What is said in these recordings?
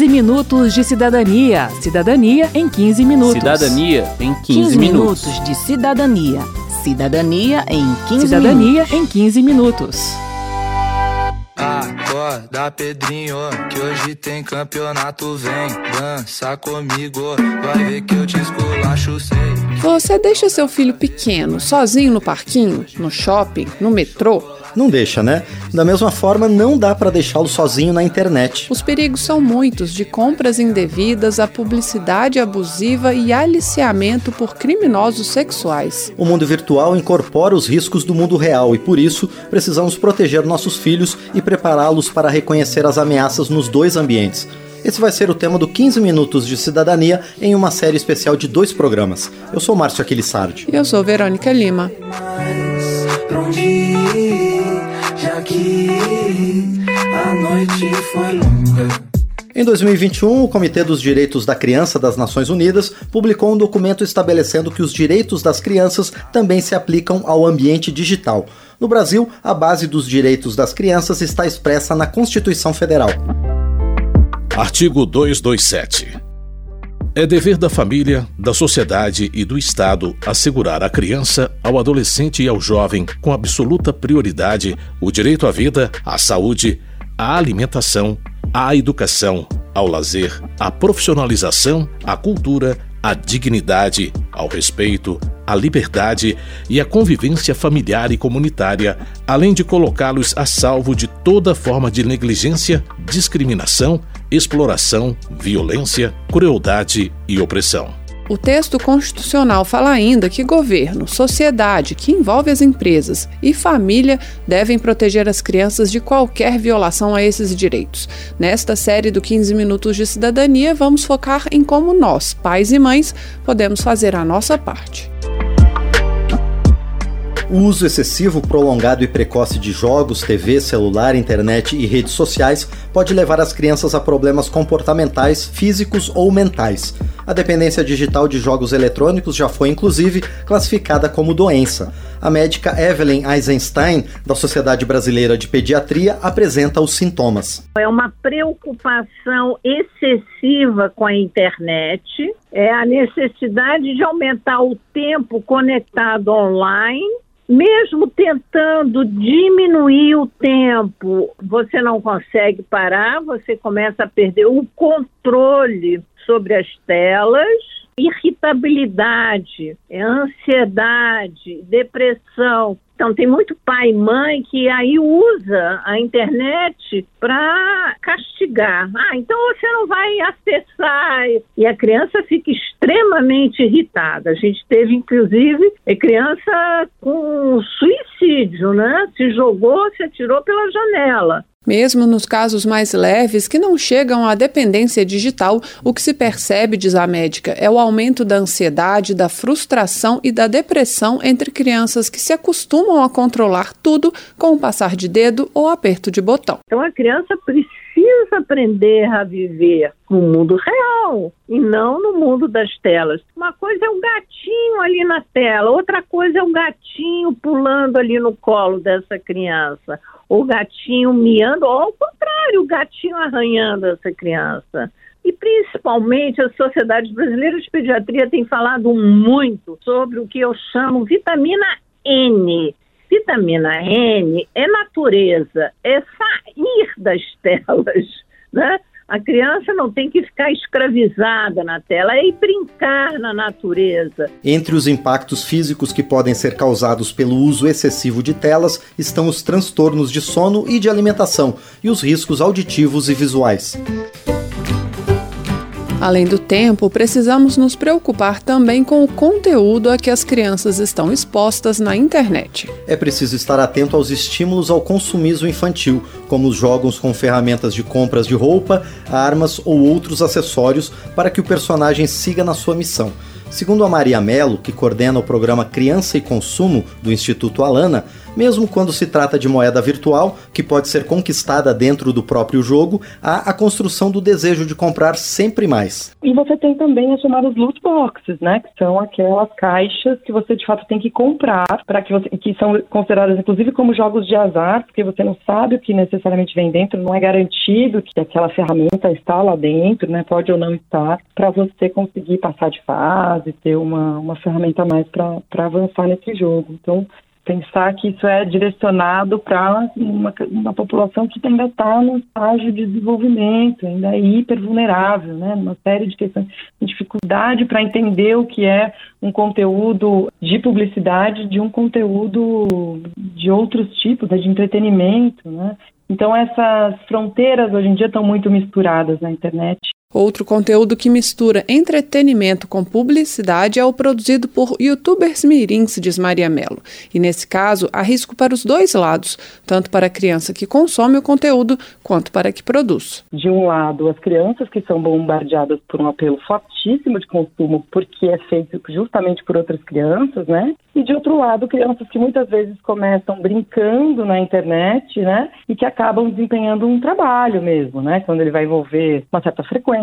15 minutos de cidadania. Cidadania em 15 minutos. Cidadania em 15, 15 minutos. minutos de cidadania. Cidadania em 15 Cidadania minutos. em 15 minutos. Acorda, Pedrinho, que hoje tem campeonato. Vem dança comigo, vai ver que eu te esculacho, sei. Você deixa seu filho pequeno sozinho no parquinho, no shopping, no metrô? Não deixa, né? Da mesma forma, não dá para deixá-lo sozinho na internet. Os perigos são muitos, de compras indevidas a publicidade abusiva e aliciamento por criminosos sexuais. O mundo virtual incorpora os riscos do mundo real e, por isso, precisamos proteger nossos filhos e prepará-los para reconhecer as ameaças nos dois ambientes. Esse vai ser o tema do 15 Minutos de Cidadania em uma série especial de dois programas. Eu sou Márcio Aquilissardi. E eu sou Verônica Lima. A noite foi longa. Em 2021, o Comitê dos Direitos da Criança das Nações Unidas publicou um documento estabelecendo que os direitos das crianças também se aplicam ao ambiente digital. No Brasil, a base dos direitos das crianças está expressa na Constituição Federal. Artigo 227. É dever da família, da sociedade e do Estado assegurar à criança, ao adolescente e ao jovem, com absoluta prioridade, o direito à vida, à saúde, à alimentação, à educação, ao lazer, à profissionalização, à cultura, à dignidade, ao respeito, à liberdade e à convivência familiar e comunitária, além de colocá-los a salvo de toda forma de negligência, discriminação, exploração, violência, crueldade e opressão. O texto constitucional fala ainda que governo, sociedade, que envolve as empresas, e família devem proteger as crianças de qualquer violação a esses direitos. Nesta série do 15 Minutos de Cidadania, vamos focar em como nós, pais e mães, podemos fazer a nossa parte. O uso excessivo, prolongado e precoce de jogos, TV, celular, internet e redes sociais pode levar as crianças a problemas comportamentais, físicos ou mentais. A dependência digital de jogos eletrônicos já foi, inclusive, classificada como doença. A médica Evelyn Eisenstein, da Sociedade Brasileira de Pediatria, apresenta os sintomas. É uma preocupação excessiva com a internet, é a necessidade de aumentar o tempo conectado online mesmo tentando diminuir o tempo, você não consegue parar, você começa a perder o controle sobre as telas, irritabilidade, ansiedade, depressão. Então, tem muito pai e mãe que aí usa a internet para castigar. Ah, então você não vai acessar. E a criança fica extremamente irritada. A gente teve, inclusive, criança com suicídio, né? Se jogou, se atirou pela janela. Mesmo nos casos mais leves, que não chegam à dependência digital, o que se percebe, diz a médica, é o aumento da ansiedade, da frustração e da depressão entre crianças que se acostumam a controlar tudo com o passar de dedo ou aperto de botão. Então a criança precisa aprender a viver no mundo real e não no mundo das telas. Uma coisa é o gatinho ali na tela, outra coisa é o gatinho pulando ali no colo dessa criança o gatinho miando, ou ao contrário, o gatinho arranhando essa criança. E principalmente as sociedades brasileiras de pediatria têm falado muito sobre o que eu chamo vitamina N. Vitamina N é natureza, é sair das telas, né? A criança não tem que ficar escravizada na tela, é ir brincar na natureza. Entre os impactos físicos que podem ser causados pelo uso excessivo de telas estão os transtornos de sono e de alimentação e os riscos auditivos e visuais. Além do tempo, precisamos nos preocupar também com o conteúdo a que as crianças estão expostas na internet. É preciso estar atento aos estímulos ao consumismo infantil, como os jogos com ferramentas de compras de roupa, armas ou outros acessórios para que o personagem siga na sua missão. Segundo a Maria Mello, que coordena o programa Criança e Consumo do Instituto Alana, mesmo quando se trata de moeda virtual, que pode ser conquistada dentro do próprio jogo, há a construção do desejo de comprar sempre mais. E você tem também as chamadas loot boxes, né, que são aquelas caixas que você de fato tem que comprar para que você que são consideradas inclusive como jogos de azar, porque você não sabe o que necessariamente vem dentro, não é garantido que aquela ferramenta está lá dentro, né, pode ou não estar, para você conseguir passar de fase, ter uma, uma ferramenta a mais para avançar nesse jogo. Então, pensar que isso é direcionado para uma, uma, população que ainda está no estágio de desenvolvimento, ainda é hiper vulnerável, né? Uma série de questões, dificuldade para entender o que é um conteúdo de publicidade de um conteúdo de outros tipos, né? de entretenimento, né? Então essas fronteiras hoje em dia estão muito misturadas na internet Outro conteúdo que mistura entretenimento com publicidade é o produzido por youtubers mirins, diz Maria Mello. E nesse caso, há risco para os dois lados, tanto para a criança que consome o conteúdo quanto para a que produz. De um lado, as crianças que são bombardeadas por um apelo fortíssimo de consumo, porque é feito justamente por outras crianças, né? E de outro lado, crianças que muitas vezes começam brincando na internet, né? E que acabam desempenhando um trabalho mesmo, né? Quando ele vai envolver uma certa frequência,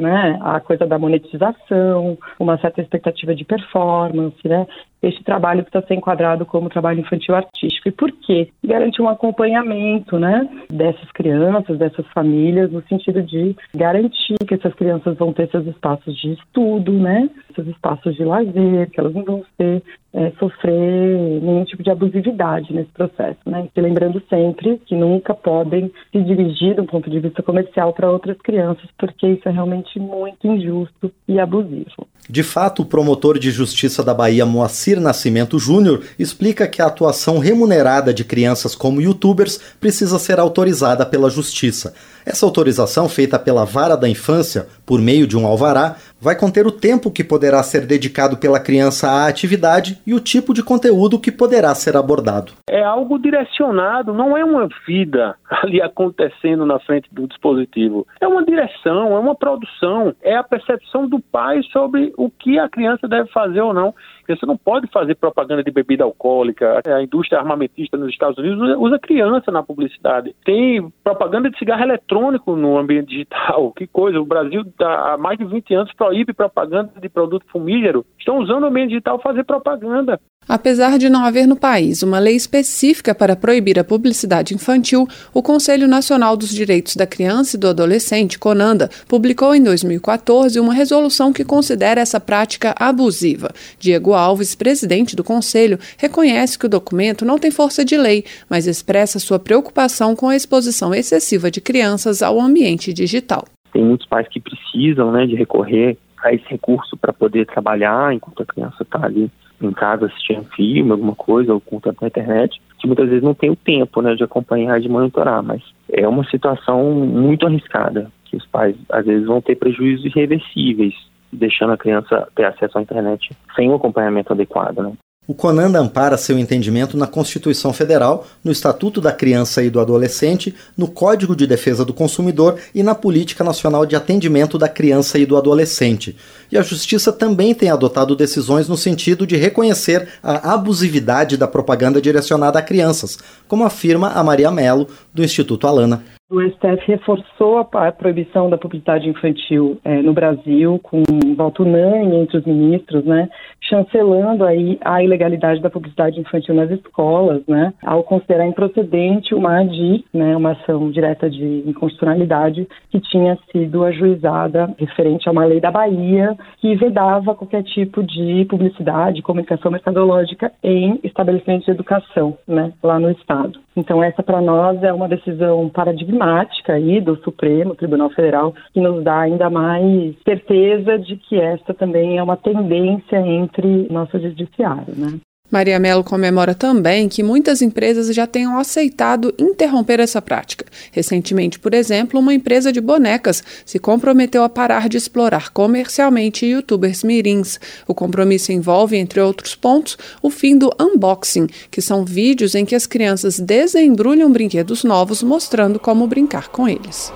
né? A coisa da monetização, uma certa expectativa de performance, né? Este trabalho precisa ser enquadrado como trabalho infantil artístico. E por quê? Garantir um acompanhamento, né? Dessas crianças, dessas famílias, no sentido de garantir que essas crianças vão ter seus espaços de estudo, né? Seus espaços de lazer, que elas não vão ser é, sofrer nenhum tipo de abusividade nesse processo, né? E lembrando sempre que nunca podem se dirigir, do ponto de vista comercial, para outras crianças, porque isso é realmente muito injusto e abusivo. De fato, o promotor de justiça da Bahia, Moacir Nascimento Júnior, explica que a atuação remunerada de crianças como youtubers precisa ser autorizada pela justiça. Essa autorização, feita pela Vara da Infância, por meio de um alvará, vai conter o tempo que poderá ser dedicado pela criança à atividade e o tipo de conteúdo que poderá ser abordado. É algo direcionado, não é uma vida ali acontecendo na frente do dispositivo. É uma direção, é uma produção, é a percepção do pai sobre o que a criança deve fazer ou não. Você não pode fazer propaganda de bebida alcoólica. A indústria armamentista nos Estados Unidos usa, criança na publicidade. Tem propaganda de cigarro eletrônico no ambiente digital. Que coisa. O Brasil, há mais de 20 anos, proíbe propaganda de produto fumígero. Estão usando o ambiente digital fazer propaganda. Apesar de não haver no país uma lei específica para proibir a publicidade infantil, o Conselho Nacional dos Direitos da Criança e do Adolescente, CONANDA, publicou em 2014 uma resolução que considera essa prática abusiva. Diego Alves, presidente do Conselho, reconhece que o documento não tem força de lei, mas expressa sua preocupação com a exposição excessiva de crianças ao ambiente digital. Tem muitos pais que precisam né, de recorrer a esse recurso para poder trabalhar enquanto a criança está ali em casa assistindo filme, alguma coisa, ou com tempo na internet, que muitas vezes não tem o tempo né, de acompanhar, de monitorar, mas é uma situação muito arriscada, que os pais às vezes vão ter prejuízos irreversíveis, deixando a criança ter acesso à internet sem um acompanhamento adequado. Né? O CONANDA ampara seu entendimento na Constituição Federal, no Estatuto da Criança e do Adolescente, no Código de Defesa do Consumidor e na Política Nacional de Atendimento da Criança e do Adolescente. E a Justiça também tem adotado decisões no sentido de reconhecer a abusividade da propaganda direcionada a crianças, como afirma a Maria Mello, do Instituto Alana. O STF reforçou a, proibição da publicidade infantil é, no Brasil, com voto unânime entre os ministros, né, chancelando aí a ilegalidade da publicidade infantil nas escolas, né, ao considerar improcedente uma ADI, né, uma ação direta de inconstitucionalidade, que tinha sido ajuizada referente a uma lei da Bahia que vedava qualquer tipo de publicidade, comunicação mercadológica em estabelecimentos de educação, né, lá no Estado. Então, essa para nós é uma decisão paradigmática aí do Supremo Tribunal Federal que nos dá ainda mais certeza de que esta também é uma tendência entre nosso judiciário, né? Maria Mello comemora também que muitas empresas já tenham aceitado interromper essa prática. Recentemente, por exemplo, uma empresa de bonecas se comprometeu a parar de explorar comercialmente youtubers mirins. O compromisso envolve, entre outros pontos, o fim do unboxing, que são vídeos em que as crianças desembrulham brinquedos novos mostrando como brincar com eles.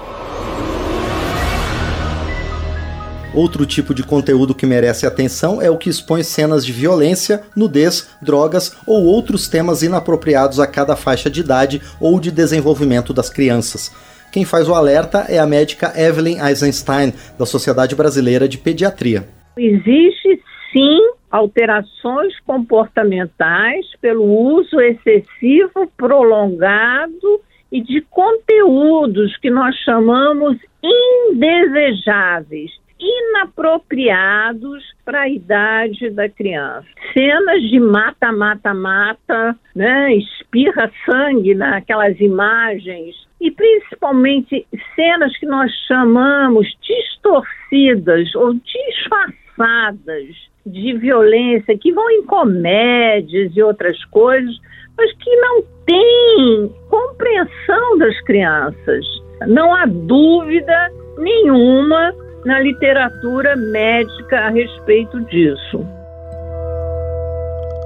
Outro tipo de conteúdo que merece atenção é o que expõe cenas de violência, nudez, drogas ou outros temas inapropriados a cada faixa de idade ou de desenvolvimento das crianças. Quem faz o alerta é a médica Evelyn Eisenstein, da Sociedade Brasileira de Pediatria. Existe sim alterações comportamentais pelo uso excessivo, prolongado e de conteúdos que nós chamamos indesejáveis inapropriados para a idade da criança. Cenas de mata, mata, mata, né? espirra sangue naquelas imagens e principalmente cenas que nós chamamos distorcidas ou disfarçadas de violência que vão em comédias e outras coisas, mas que não têm compreensão das crianças. Não há dúvida nenhuma na literatura médica a respeito disso.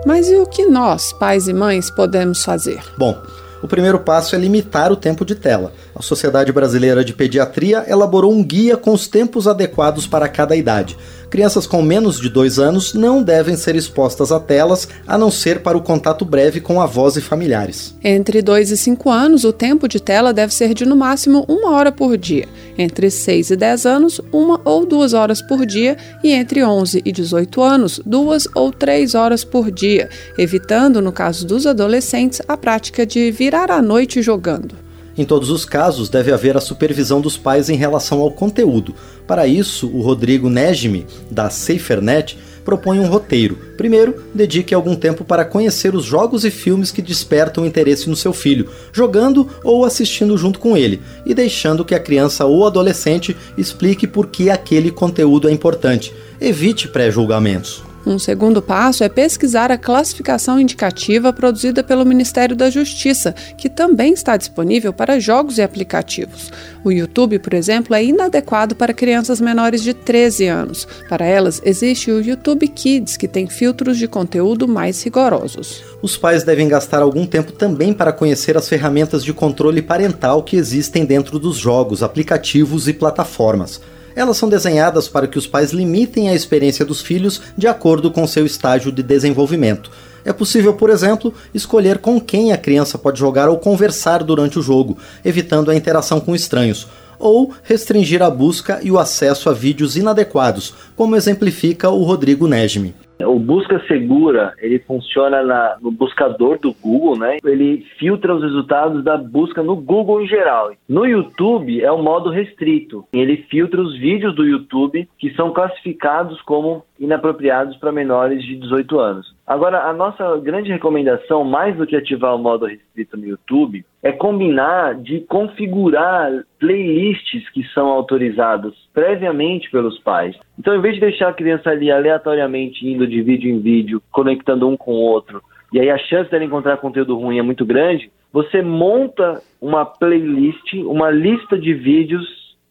Mas e o que nós, pais e mães, podemos fazer? Bom, o primeiro passo é limitar o tempo de tela. A Sociedade Brasileira de Pediatria elaborou um guia com os tempos adequados para cada idade. Crianças com menos de dois anos não devem ser expostas a telas, a não ser para o contato breve com avós e familiares. Entre 2 e 5 anos, o tempo de tela deve ser de no máximo uma hora por dia. Entre 6 e 10 anos, uma ou duas horas por dia. E entre 11 e 18 anos, duas ou três horas por dia, evitando, no caso dos adolescentes, a prática de virar a noite jogando. Em todos os casos, deve haver a supervisão dos pais em relação ao conteúdo. Para isso, o Rodrigo Nejmi, da SaferNet, propõe um roteiro. Primeiro, dedique algum tempo para conhecer os jogos e filmes que despertam interesse no seu filho, jogando ou assistindo junto com ele, e deixando que a criança ou adolescente explique por que aquele conteúdo é importante. Evite pré-julgamentos. Um segundo passo é pesquisar a classificação indicativa produzida pelo Ministério da Justiça, que também está disponível para jogos e aplicativos. O YouTube, por exemplo, é inadequado para crianças menores de 13 anos. Para elas, existe o YouTube Kids, que tem filtros de conteúdo mais rigorosos. Os pais devem gastar algum tempo também para conhecer as ferramentas de controle parental que existem dentro dos jogos, aplicativos e plataformas. Elas são desenhadas para que os pais limitem a experiência dos filhos de acordo com seu estágio de desenvolvimento. É possível, por exemplo, escolher com quem a criança pode jogar ou conversar durante o jogo, evitando a interação com estranhos, ou restringir a busca e o acesso a vídeos inadequados, como exemplifica o Rodrigo Nejmi. O busca segura, ele funciona na, no buscador do Google, né? Ele filtra os resultados da busca no Google em geral. No YouTube é o modo restrito. Ele filtra os vídeos do YouTube que são classificados como inapropriados para menores de 18 anos. Agora, a nossa grande recomendação, mais do que ativar o modo restrito no YouTube, é combinar de configurar playlists que são autorizadas previamente pelos pais. Então, em vez de deixar a criança ali aleatoriamente indo de vídeo em vídeo, conectando um com o outro, e aí a chance dela encontrar conteúdo ruim é muito grande, você monta uma playlist, uma lista de vídeos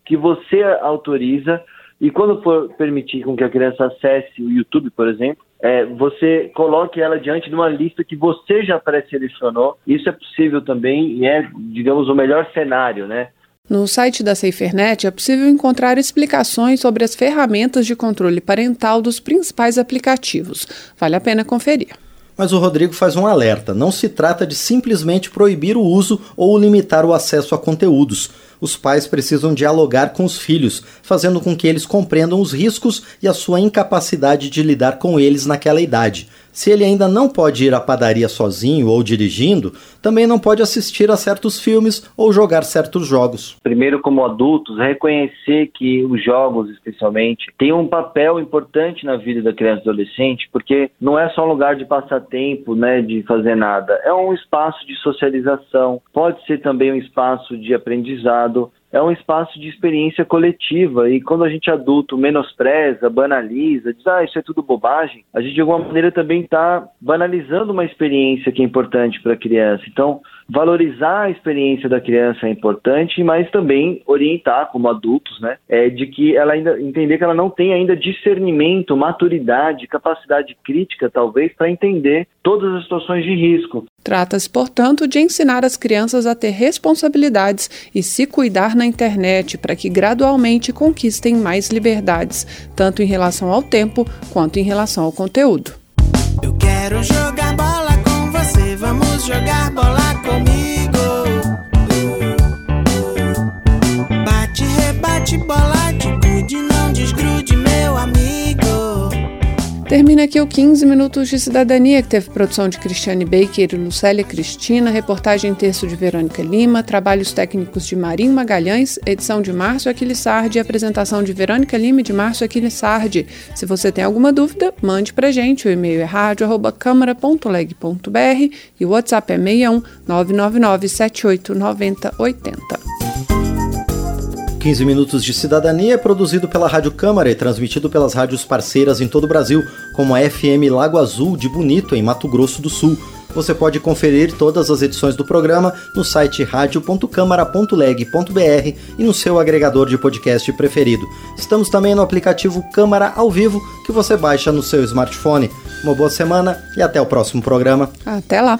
que você autoriza e quando for permitir com que a criança acesse o YouTube, por exemplo, é, você coloque ela diante de uma lista que você já pré-selecionou. Isso é possível também e é, digamos, o melhor cenário, né? No site da SaferNet é possível encontrar explicações sobre as ferramentas de controle parental dos principais aplicativos. Vale a pena conferir. Mas o Rodrigo faz um alerta: não se trata de simplesmente proibir o uso ou limitar o acesso a conteúdos os pais precisam dialogar com os filhos, fazendo com que eles compreendam os riscos e a sua incapacidade de lidar com eles naquela idade. Se ele ainda não pode ir à padaria sozinho ou dirigindo, também não pode assistir a certos filmes ou jogar certos jogos. Primeiro, como adultos, reconhecer que os jogos, especialmente, têm um papel importante na vida da criança e adolescente, porque não é só um lugar de passatempo, né, de fazer nada. É um espaço de socialização, pode ser também um espaço de aprendizado é um espaço de experiência coletiva e quando a gente adulto menospreza, banaliza, diz ah, isso é tudo bobagem, a gente de alguma maneira também está banalizando uma experiência que é importante para a criança. Então, valorizar a experiência da criança é importante, mas também orientar como adultos, né, é de que ela ainda entender que ela não tem ainda discernimento, maturidade, capacidade crítica talvez para entender todas as situações de risco. Trata-se, portanto, de ensinar as crianças a ter responsabilidades e se cuidar na internet para que gradualmente conquistem mais liberdades, tanto em relação ao tempo quanto em relação ao conteúdo. Eu quero jogar bola com você, vamos jogar bola Termina aqui o 15 Minutos de Cidadania, que teve produção de Cristiane Baker e Lucélia Cristina, reportagem texto de Verônica Lima, trabalhos técnicos de Marinho Magalhães, edição de Márcio Aquilissardi e apresentação de Verônica Lima e de Márcio Aquilissardi. Se você tem alguma dúvida, mande pra gente. O e-mail é rádio.câmara.leg.br e o WhatsApp é 61 999 78 90 80. 15 Minutos de Cidadania é produzido pela Rádio Câmara e transmitido pelas rádios parceiras em todo o Brasil, como a FM Lago Azul de Bonito, em Mato Grosso do Sul. Você pode conferir todas as edições do programa no site radio.câmara.leg.br e no seu agregador de podcast preferido. Estamos também no aplicativo Câmara ao Vivo, que você baixa no seu smartphone. Uma boa semana e até o próximo programa. Até lá!